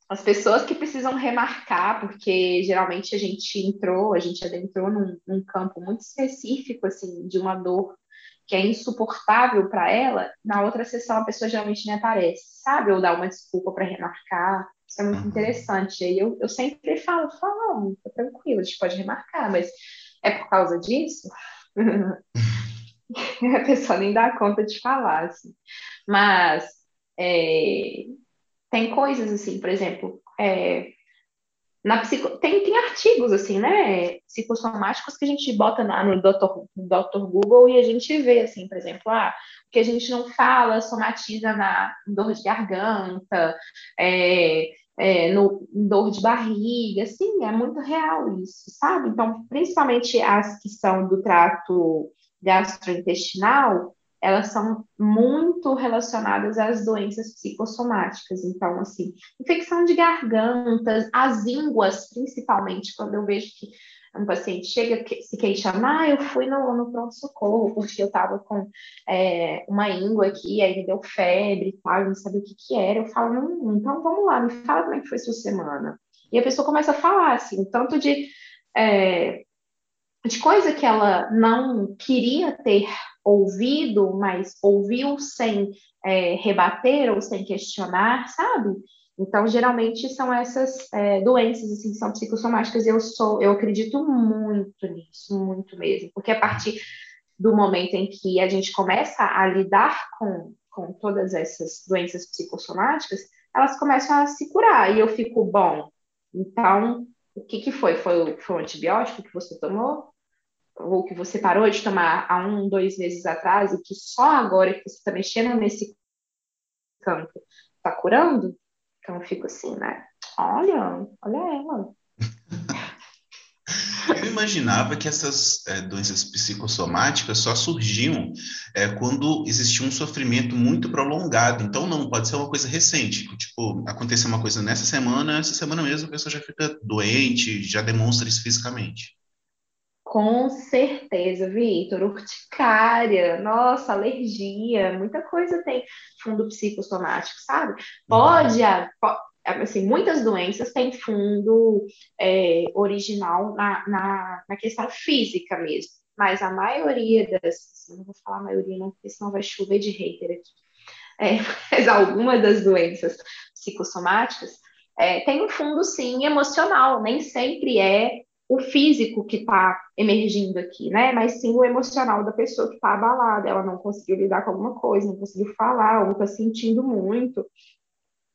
as pessoas que precisam remarcar, porque geralmente a gente entrou, a gente adentrou num, num campo muito específico, assim, de uma dor que é insuportável para ela, na outra sessão a pessoa geralmente nem aparece, sabe? Ou dá uma desculpa para remarcar. Isso é muito uhum. interessante. E aí eu, eu sempre falo, falo, não, tá tranquilo, a gente pode remarcar, mas é por causa disso? (laughs) a pessoa nem dá conta de falar, assim. Mas é, tem coisas assim, por exemplo, é, na psico... tem, tem artigos assim, né, psicossomáticos que a gente bota na, no Dr. Dr. Google e a gente vê assim, por exemplo, ah, o que a gente não fala somatiza na dor de garganta, é, é, no dor de barriga, assim, é muito real isso, sabe? Então, principalmente as que são do trato gastrointestinal, elas são muito relacionadas às doenças psicossomáticas. Então, assim, infecção de gargantas, as ínguas, principalmente, quando eu vejo que um paciente chega se queixando, ah, eu fui no, no pronto-socorro porque eu estava com é, uma íngua aqui, aí me deu febre e tal, eu não sabia o que que era. Eu falo, hum, então vamos lá, me fala como é que foi sua semana. E a pessoa começa a falar, assim, tanto de, é, de coisa que ela não queria ter ouvido, mas ouviu sem é, rebater ou sem questionar, sabe? Então, geralmente são essas é, doenças assim, são psicossomáticas. Eu sou, eu acredito muito nisso, muito mesmo, porque a partir do momento em que a gente começa a lidar com, com todas essas doenças psicossomáticas, elas começam a se curar e eu fico bom. Então, o que, que foi? Foi, foi o antibiótico que você tomou? ou que você parou de tomar há um, dois meses atrás e que só agora que você está mexendo nesse campo está curando, então eu fico assim, né? Olha, olha ela. (laughs) Eu imaginava que essas é, doenças psicossomáticas só surgiam é, quando existia um sofrimento muito prolongado. Então, não, pode ser uma coisa recente. Tipo, aconteceu uma coisa nessa semana, essa semana mesmo a pessoa já fica doente, já demonstra isso fisicamente. Com certeza, Vitor. Urticária, nossa, alergia, muita coisa tem fundo psicossomático, sabe? Pode, assim, muitas doenças têm fundo é, original na, na, na, questão física mesmo, mas a maioria das, assim, não vou falar a maioria não, porque senão vai chover de hater aqui, é, (laughs) mas algumas das doenças psicossomáticas é, tem um fundo, sim, emocional, nem sempre é o físico que está emergindo aqui, né? Mas sim o emocional da pessoa que está abalada, ela não conseguiu lidar com alguma coisa, não conseguiu falar, ou está sentindo muito.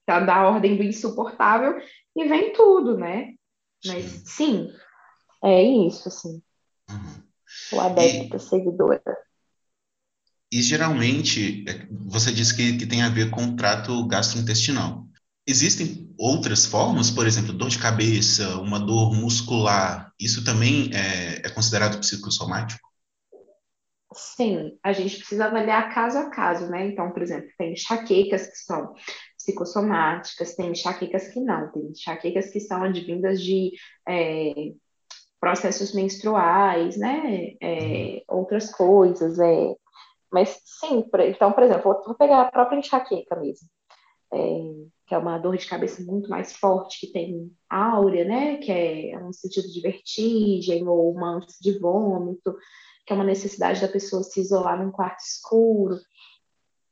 tá da ordem do insuportável e vem tudo, né? Mas sim, é isso, assim. Uhum. O adepto, seguidora. E geralmente, é, você disse que, que tem a ver com o trato gastrointestinal. Existem outras formas, por exemplo, dor de cabeça, uma dor muscular, isso também é, é considerado psicossomático? Sim, a gente precisa avaliar caso a caso, né? Então, por exemplo, tem enxaquecas que são psicossomáticas, tem enxaquecas que não, tem enxaquecas que são advindas de é, processos menstruais, né? É, outras coisas, é. Mas sim, então, por exemplo, vou, pegar a própria enxaqueca mesmo, é, que é uma dor de cabeça muito mais forte, que tem áurea, né? Que é um sentido de vertigem ou uma ânsia de vômito que é uma necessidade da pessoa se isolar num quarto escuro.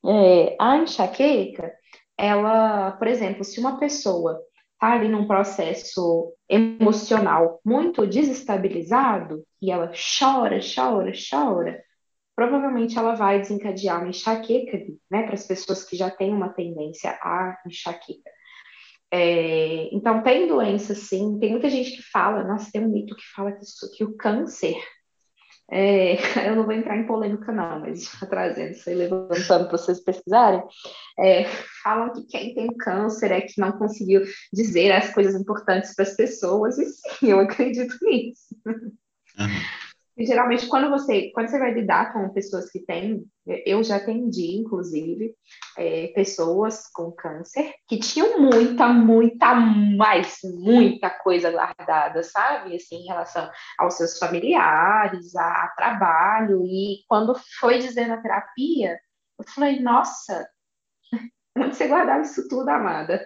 É, a enxaqueca, ela, por exemplo, se uma pessoa está ali num processo emocional muito desestabilizado e ela chora, chora, chora, provavelmente ela vai desencadear uma enxaqueca, né, para as pessoas que já têm uma tendência à enxaqueca. É, então, tem doença, sim. Tem muita gente que fala, nossa, tem um mito que fala que, isso, que o câncer é, (laughs) eu não vou entrar em polêmica, não, mas (laughs) trazendo isso aí, levantando para vocês pesquisarem, é, falam que quem tem câncer é que não conseguiu dizer as coisas importantes para as pessoas, e sim, eu acredito nisso. Uhum. E, geralmente, quando você, quando você vai lidar com pessoas que têm, eu já atendi, inclusive, é, pessoas com câncer que tinham muita, muita, mais, muita coisa guardada, sabe? Assim, em relação aos seus familiares, a, a trabalho. E quando foi dizer na terapia, eu falei, nossa, (laughs) onde você guardava isso tudo, amada?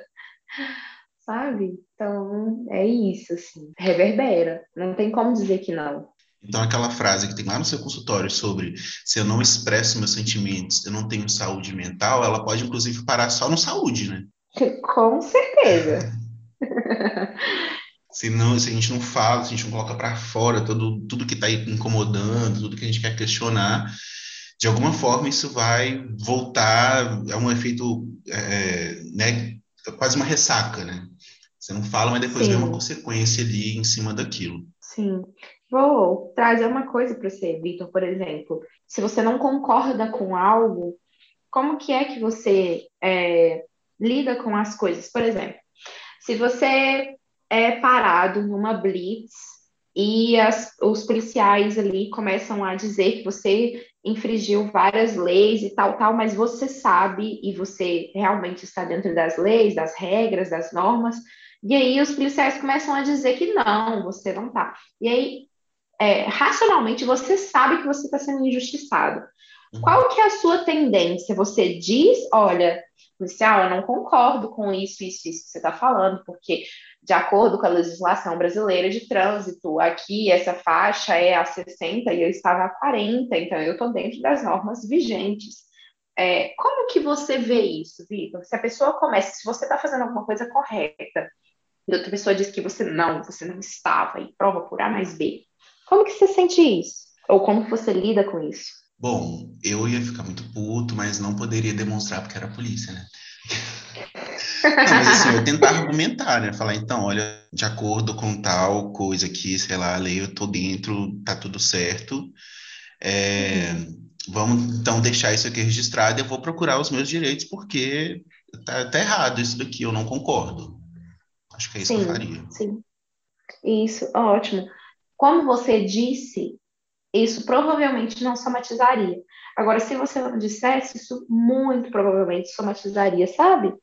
Sabe? Então, é isso, assim, reverbera. Não tem como dizer que não. Então, aquela frase que tem lá no seu consultório sobre se eu não expresso meus sentimentos, eu não tenho saúde mental, ela pode, inclusive, parar só no saúde, né? (laughs) Com certeza. (laughs) se, não, se a gente não fala, se a gente não coloca para fora tudo, tudo que está incomodando, tudo que a gente quer questionar, de alguma forma isso vai voltar, é um efeito, é, né, quase uma ressaca, né? Você não fala, mas depois Sim. vem uma consequência ali em cima daquilo. Sim. Vou trazer uma coisa para você, Vitor, por exemplo. Se você não concorda com algo, como que é que você é, lida com as coisas? Por exemplo, se você é parado numa blitz e as, os policiais ali começam a dizer que você infringiu várias leis e tal, tal, mas você sabe e você realmente está dentro das leis, das regras, das normas, e aí os policiais começam a dizer que não, você não tá. E aí é, racionalmente você sabe que você está sendo injustiçado. Uhum. Qual que é a sua tendência? Você diz, olha, policial, eu não concordo com isso, isso, isso que você está falando, porque de acordo com a legislação brasileira de trânsito, aqui essa faixa é a 60 e eu estava a 40, então eu estou dentro das normas vigentes. É, como que você vê isso, Vitor? Se a pessoa começa, se você está fazendo alguma coisa correta, e outra pessoa diz que você não, você não estava, e prova por A mais B, como que você sente isso? Ou como você lida com isso? Bom, eu ia ficar muito puto, mas não poderia demonstrar porque era polícia, né? (laughs) Não, mas assim, eu tentar argumentar, né? Falar, então, olha, de acordo com tal coisa aqui, sei lá, a lei, eu tô dentro, tá tudo certo. É, uhum. Vamos então deixar isso aqui registrado e eu vou procurar os meus direitos, porque tá, tá errado isso daqui, eu não concordo. Acho que é isso sim, que eu faria. Sim. Isso, ótimo. Como você disse, isso provavelmente não somatizaria. Agora, se você não dissesse, isso muito provavelmente somatizaria, sabe?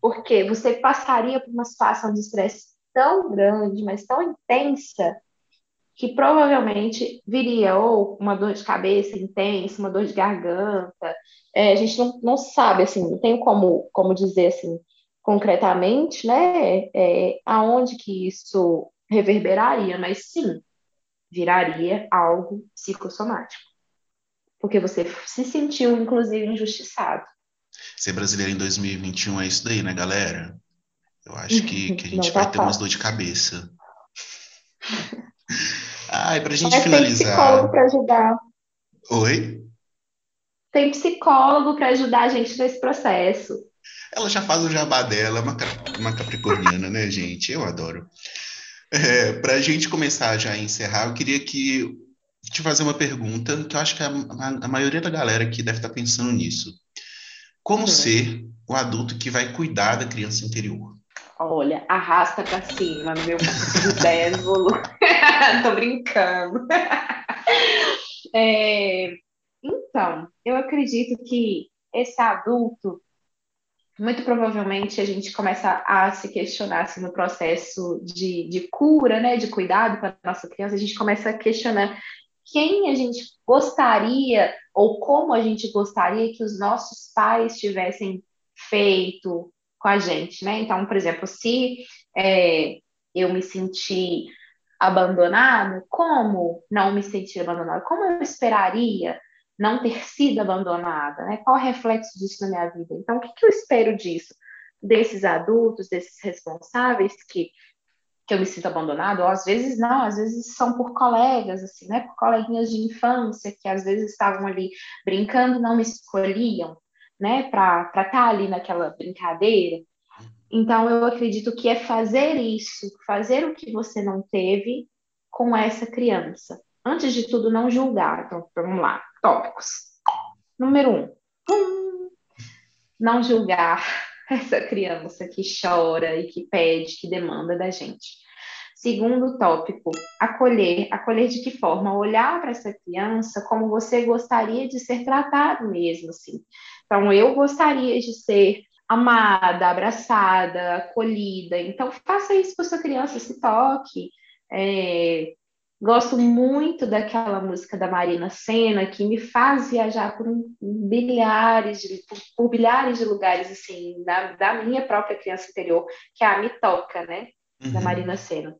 Porque você passaria por uma situação de estresse tão grande, mas tão intensa, que provavelmente viria ou uma dor de cabeça intensa, uma dor de garganta. É, a gente não, não sabe, assim, não tem como, como dizer assim concretamente, né, é, aonde que isso reverberaria, mas sim, viraria algo psicossomático. Porque você se sentiu, inclusive, injustiçado. Ser brasileiro em 2021 é isso daí, né, galera? Eu acho que, (laughs) que a gente vai tá ter umas dor de cabeça. (laughs) Ah, e pra gente Mas finalizar. Tem psicólogo para ajudar. Oi? Tem psicólogo para ajudar a gente nesse processo. Ela já faz o jabá dela, é uma, uma capricorniana, né, gente? Eu adoro. É, Para a gente começar já a encerrar, eu queria que te fazer uma pergunta que eu acho que a, a, a maioria da galera aqui deve estar pensando nisso. Como ser o adulto que vai cuidar da criança interior? Olha, arrasta para cima meu 10 volume. (laughs) Tô brincando. É, então, eu acredito que esse adulto, muito provavelmente a gente começa a se questionar assim, no processo de, de cura, né, de cuidado para a nossa criança, a gente começa a questionar quem a gente gostaria ou como a gente gostaria que os nossos pais tivessem feito com a gente, né? Então, por exemplo, se é, eu me senti abandonado, como não me sentir abandonado? Como eu esperaria não ter sido abandonada? Né? Qual o reflexo disso na minha vida? Então, o que, que eu espero disso? Desses adultos, desses responsáveis que, que eu me sinto abandonado, ou às vezes não, às vezes são por colegas, assim, né? Por coleguinhas de infância que às vezes estavam ali brincando, não me escolhiam, né? Para estar tá ali naquela brincadeira. Então, eu acredito que é fazer isso, fazer o que você não teve com essa criança. Antes de tudo, não julgar. Então, vamos lá, tópicos. Número um, hum, não julgar (laughs) essa criança que chora e que pede, que demanda da gente. Segundo tópico, acolher. Acolher de que forma? Olhar para essa criança como você gostaria de ser tratado mesmo, assim. Então, eu gostaria de ser amada, abraçada, acolhida. Então, faça isso com sua criança, se toque. É, gosto muito daquela música da Marina Senna, que me faz viajar por um, bilhares, de, por, por, bilhares de lugares, assim, da, da, minha própria criança interior, que é a Me Toca, né? Uhum. Da Marina Senna.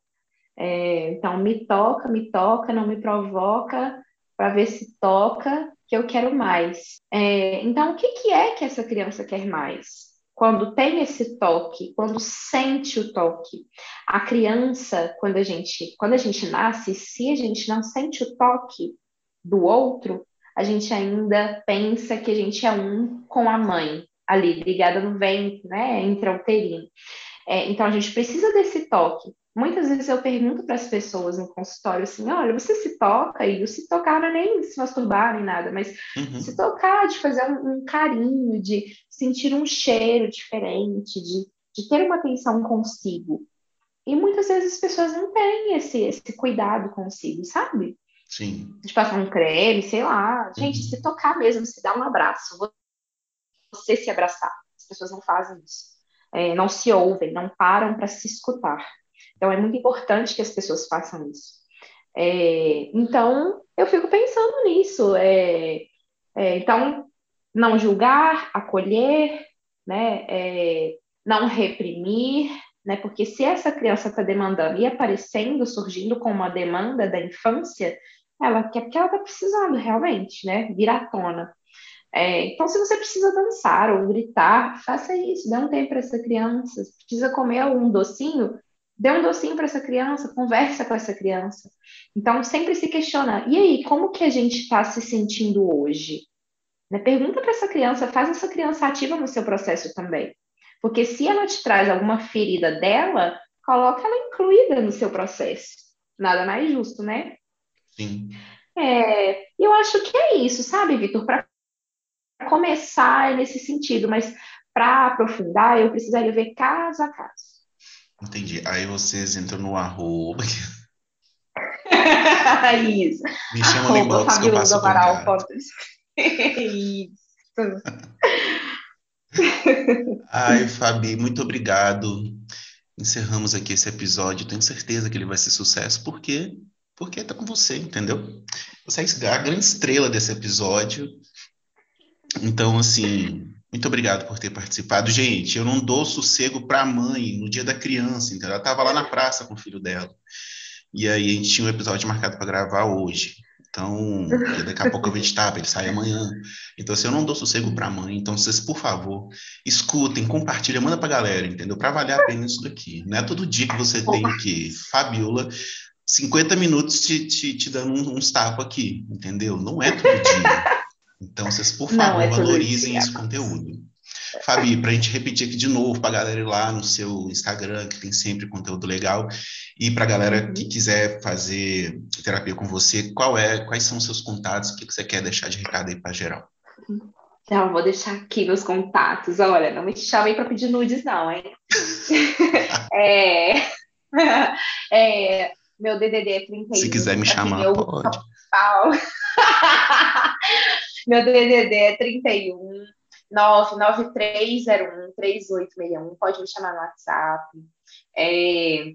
É, então, me toca, me toca, não me provoca, para ver se toca, que eu quero mais. É, então, o que, que é que essa criança quer mais? Quando tem esse toque, quando sente o toque. A criança, quando a gente, quando a gente nasce, se a gente não sente o toque do outro, a gente ainda pensa que a gente é um com a mãe, ali, ligada no ventre, né, intrauterino. É, então a gente precisa desse toque. Muitas vezes eu pergunto para as pessoas no consultório assim: olha, você se toca? E o se tocar não é nem se masturbar nem nada, mas uhum. se tocar, de fazer um, um, carinho, de sentir um cheiro diferente, de, de ter uma atenção consigo. E muitas vezes as pessoas não têm esse, esse cuidado consigo, sabe? Sim. De passar um creme, sei lá. Gente, uhum. se tocar mesmo, se dar um abraço, você se abraçar. As pessoas não fazem isso. É, não se ouvem, não param para se escutar. Então, é muito importante que as pessoas façam isso. É, então, eu fico pensando nisso. É, é, então, não julgar, acolher, né, é, não reprimir, né, porque se essa criança está demandando e aparecendo, surgindo com uma demanda da infância, ela quer porque ela está precisando realmente, né, vir à tona. É, então, se você precisa dançar ou gritar, faça isso, dê um tempo para essa criança. Se precisa comer algum docinho, Dê um docinho para essa criança, conversa com essa criança. Então, sempre se questiona, e aí, como que a gente está se sentindo hoje? Né? Pergunta para essa criança, faz essa criança ativa no seu processo também. Porque se ela te traz alguma ferida dela, coloca ela incluída no seu processo. Nada mais justo, né? Sim. É, eu acho que é isso, sabe, Vitor? Para começar nesse sentido, mas para aprofundar, eu precisaria ver caso a caso. Entendi. Aí vocês entram no arroba. (laughs) Isso. Me chama no inbox que eu passo o contato. (laughs) Isso. (laughs) Ai, Fabi, muito obrigado. Encerramos aqui esse episódio. Tenho certeza que ele vai ser sucesso, porque porque tá com você, entendeu? Você é a grande estrela desse episódio. Então, assim, muito obrigado por ter participado. Gente, eu não dou sossego para a mãe no dia da criança, entendeu? Ela estava lá na praça com o filho dela. E aí a gente tinha um episódio marcado para gravar hoje. Então, daqui a pouco eu editar, ele sai amanhã. Então, assim, eu não dou sossego para a mãe. Então, vocês, por favor, escutem, compartilhem, manda para a galera, entendeu? Para valer a pena isso daqui. Não é todo dia que você tem que, Fabiola, 50 minutos te, te, te dando uns tapas aqui, entendeu? Não é todo dia. Então, vocês, por favor, é valorizem esse conteúdo. Fabi, para a gente repetir aqui de novo, para a galera ir lá no seu Instagram, que tem sempre conteúdo legal, e para a galera que quiser fazer terapia com você, qual é, quais são os seus contatos, o que, que você quer deixar de recado aí para geral? Então, vou deixar aqui meus contatos. Olha, não me chamem para pedir nudes, não, hein? (laughs) é... (laughs) é... Meu DDD é 31. Se quiser me chamar, meu... pode. (laughs) meu DDD é 31 99301 3861. Pode me chamar no WhatsApp. É...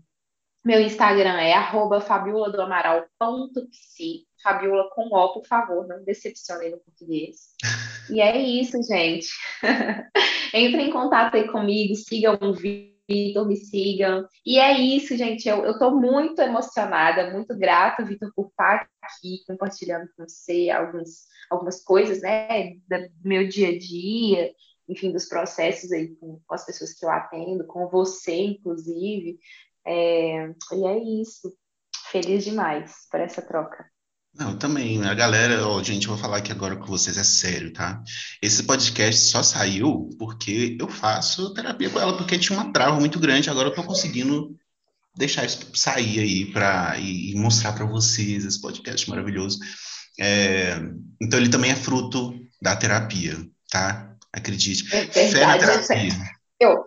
Meu Instagram é arroba. Fabiola com O, por favor, não decepcionem no português. E é isso, gente. (laughs) Entre em contato aí comigo, sigam o Vitor, me sigam. E é isso, gente. Eu estou muito emocionada, muito grata, Vitor, por estar aqui compartilhando com você alguns, algumas coisas, né, do meu dia a dia, enfim, dos processos aí com, com as pessoas que eu atendo, com você, inclusive. É, e é isso. Feliz demais por essa troca. Não, também, a galera, ó, gente, eu vou falar aqui agora com vocês, é sério, tá? Esse podcast só saiu porque eu faço terapia com ela, porque tinha uma trava muito grande, agora eu tô conseguindo deixar isso sair aí para e, e, mostrar para vocês esse podcast maravilhoso. É, então ele também é fruto da terapia, tá? Acredite. É verdade, Fé na terapia. Eu,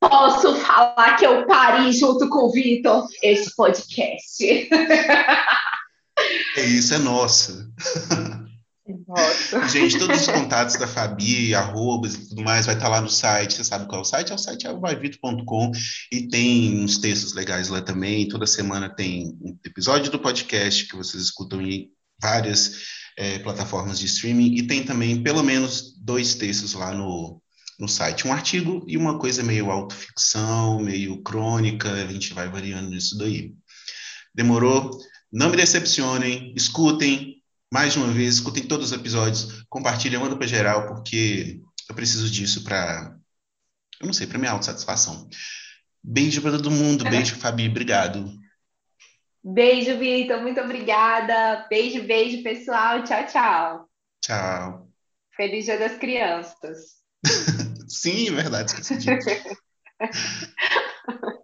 Posso falar que eu pari junto com o Vitor esse podcast. (laughs) É isso, é nossa. Nossa. (laughs) Gente, todos os contatos da Fabi, arrobas e tudo mais, vai estar lá no site. Você sabe qual é o site? É o site alvavito.com e tem uns textos legais lá também. Toda semana tem um episódio do podcast que vocês escutam em várias é, plataformas de streaming e tem também pelo menos dois textos lá no, no site. Um artigo e uma coisa meio autoficção, meio crônica, a gente vai variando nisso daí. Demorou? Não me decepcionem, escutem mais de uma vez, escutem todos os episódios, compartilhem, manda para geral, porque eu preciso disso para, eu não sei, para minha autossatisfação. Beijo para todo mundo, beijo, (laughs) Fabi, obrigado. Beijo, Vitor, muito obrigada. Beijo, beijo, pessoal. Tchau, tchau. Tchau. Feliz Dia das Crianças. (laughs) Sim, é verdade, esqueci disso. (laughs)